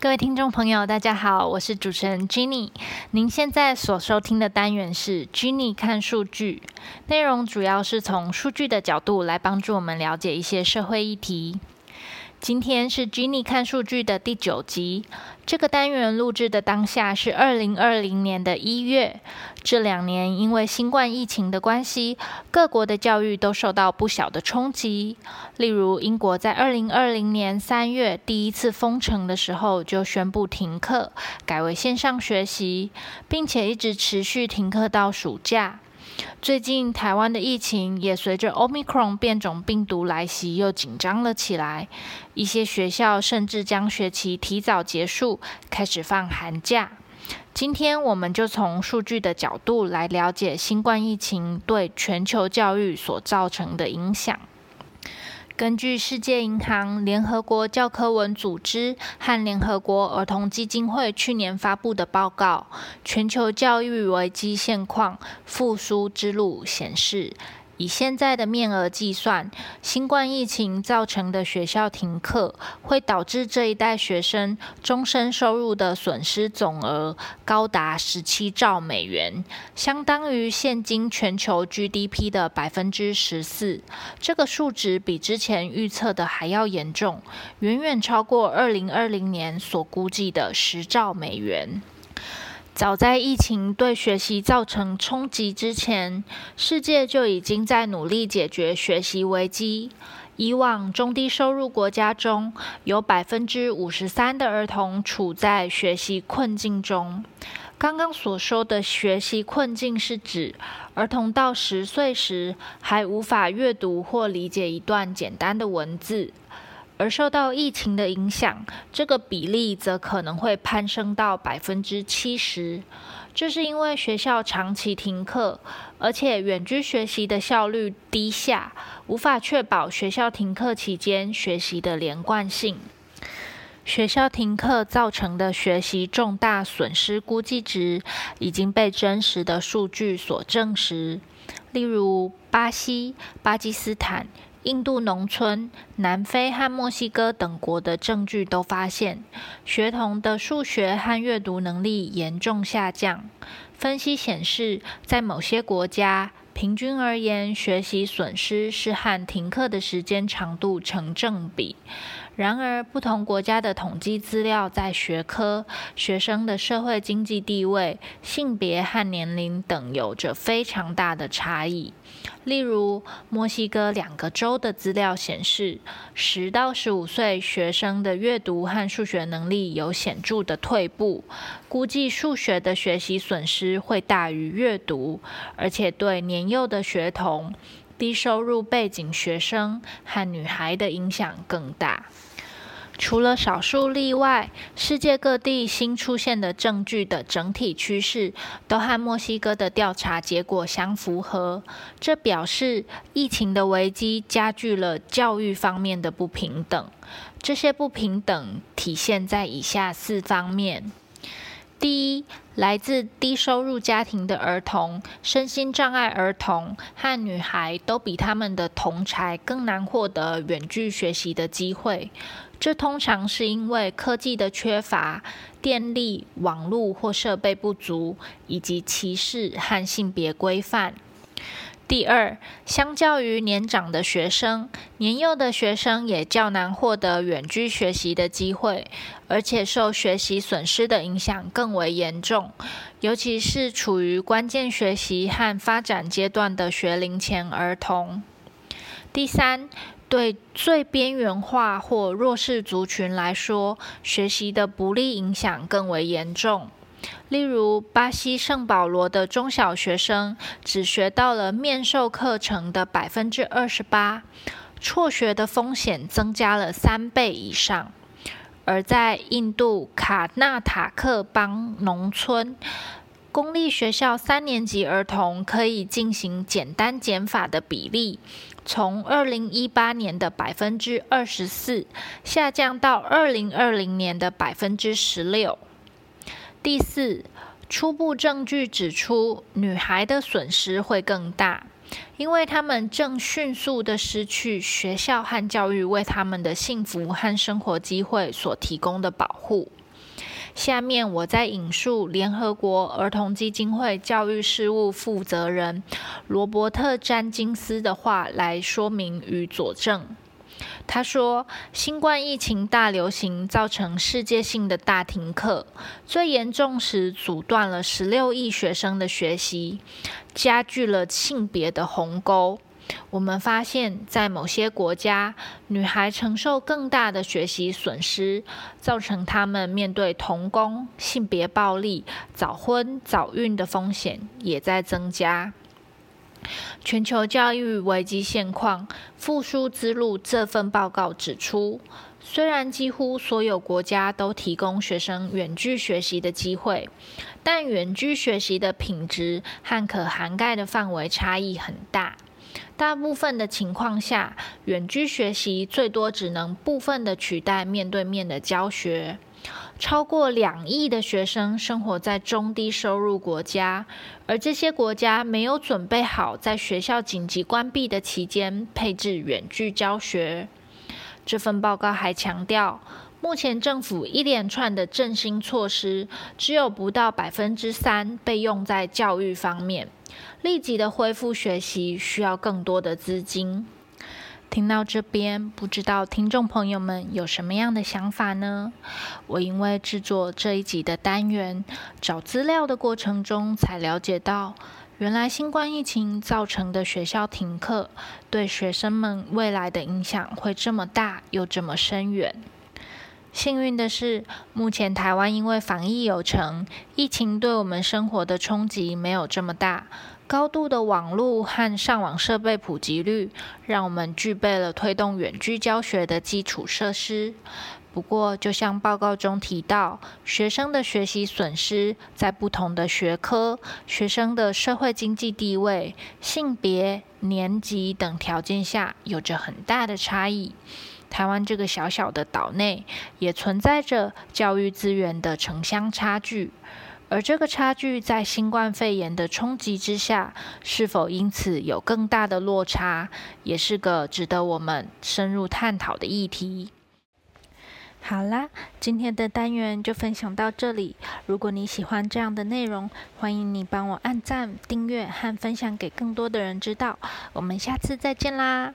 各位听众朋友，大家好，我是主持人 Jenny。您现在所收听的单元是 Jenny 看数据，内容主要是从数据的角度来帮助我们了解一些社会议题。今天是 Jenny 看数据的第九集。这个单元录制的当下是二零二零年的一月。这两年因为新冠疫情的关系，各国的教育都受到不小的冲击。例如，英国在二零二零年三月第一次封城的时候，就宣布停课，改为线上学习，并且一直持续停课到暑假。最近台湾的疫情也随着 Omicron 变种病毒来袭，又紧张了起来。一些学校甚至将学期提早结束，开始放寒假。今天我们就从数据的角度来了解新冠疫情对全球教育所造成的影响。根据世界银行、联合国教科文组织和联合国儿童基金会去年发布的报告，全球教育危机现况复苏之路显示。以现在的面额计算，新冠疫情造成的学校停课，会导致这一代学生终身收入的损失总额高达十七兆美元，相当于现今全球 GDP 的百分之十四。这个数值比之前预测的还要严重，远远超过二零二零年所估计的十兆美元。早在疫情对学习造成冲击之前，世界就已经在努力解决学习危机。以往中低收入国家中有百分之五十三的儿童处在学习困境中。刚刚所说的学习困境是指儿童到十岁时还无法阅读或理解一段简单的文字。而受到疫情的影响，这个比例则可能会攀升到百分之七十。这是因为学校长期停课，而且远距学习的效率低下，无法确保学校停课期间学习的连贯性。学校停课造成的学习重大损失估计值已经被真实的数据所证实，例如巴西、巴基斯坦。印度农村、南非和墨西哥等国的证据都发现，学童的数学和阅读能力严重下降。分析显示，在某些国家，平均而言，学习损失是和停课的时间长度成正比。然而，不同国家的统计资料在学科、学生的社会经济地位、性别和年龄等有着非常大的差异。例如，墨西哥两个州的资料显示，十到十五岁学生的阅读和数学能力有显著的退步，估计数学的学习损失会大于阅读，而且对年幼的学童、低收入背景学生和女孩的影响更大。除了少数例外，世界各地新出现的证据的整体趋势都和墨西哥的调查结果相符合。这表示疫情的危机加剧了教育方面的不平等。这些不平等体现在以下四方面：第一，来自低收入家庭的儿童、身心障碍儿童和女孩都比他们的同才更难获得远距学习的机会。这通常是因为科技的缺乏、电力、网络或设备不足，以及歧视和性别规范。第二，相较于年长的学生，年幼的学生也较难获得远距学习的机会，而且受学习损失的影响更为严重，尤其是处于关键学习和发展阶段的学龄前儿童。第三。对最边缘化或弱势族群来说，学习的不利影响更为严重。例如，巴西圣保罗的中小学生只学到了面授课程的百分之二十八，辍学的风险增加了三倍以上。而在印度卡纳塔克邦农村，公立学校三年级儿童可以进行简单减法的比例。从二零一八年的百分之二十四下降到二零二零年的百分之十六。第四，初步证据指出，女孩的损失会更大，因为她们正迅速的失去学校和教育为他们的幸福和生活机会所提供的保护。下面我再引述联合国儿童基金会教育事务负责人罗伯特·詹金斯的话来说明与佐证。他说：“新冠疫情大流行造成世界性的大停课，最严重时阻断了十六亿学生的学习，加剧了性别的鸿沟。”我们发现，在某些国家，女孩承受更大的学习损失，造成她们面对童工、性别暴力、早婚早孕的风险也在增加。全球教育危机现况复苏之路这份报告指出，虽然几乎所有国家都提供学生远距学习的机会，但远距学习的品质和可涵盖的范围差异很大。大部分的情况下，远距学习最多只能部分的取代面对面的教学。超过两亿的学生生活在中低收入国家，而这些国家没有准备好在学校紧急关闭的期间配置远距教学。这份报告还强调，目前政府一连串的振兴措施只有不到百分之三被用在教育方面。立即的恢复学习需要更多的资金。听到这边，不知道听众朋友们有什么样的想法呢？我因为制作这一集的单元，找资料的过程中才了解到，原来新冠疫情造成的学校停课，对学生们未来的影响会这么大，又这么深远。幸运的是，目前台湾因为防疫有成，疫情对我们生活的冲击没有这么大。高度的网络和上网设备普及率，让我们具备了推动远距教学的基础设施。不过，就像报告中提到，学生的学习损失在不同的学科、学生的社会经济地位、性别、年级等条件下，有着很大的差异。台湾这个小小的岛内，也存在着教育资源的城乡差距。而这个差距在新冠肺炎的冲击之下，是否因此有更大的落差，也是个值得我们深入探讨的议题。好啦，今天的单元就分享到这里。如果你喜欢这样的内容，欢迎你帮我按赞、订阅和分享给更多的人知道。我们下次再见啦！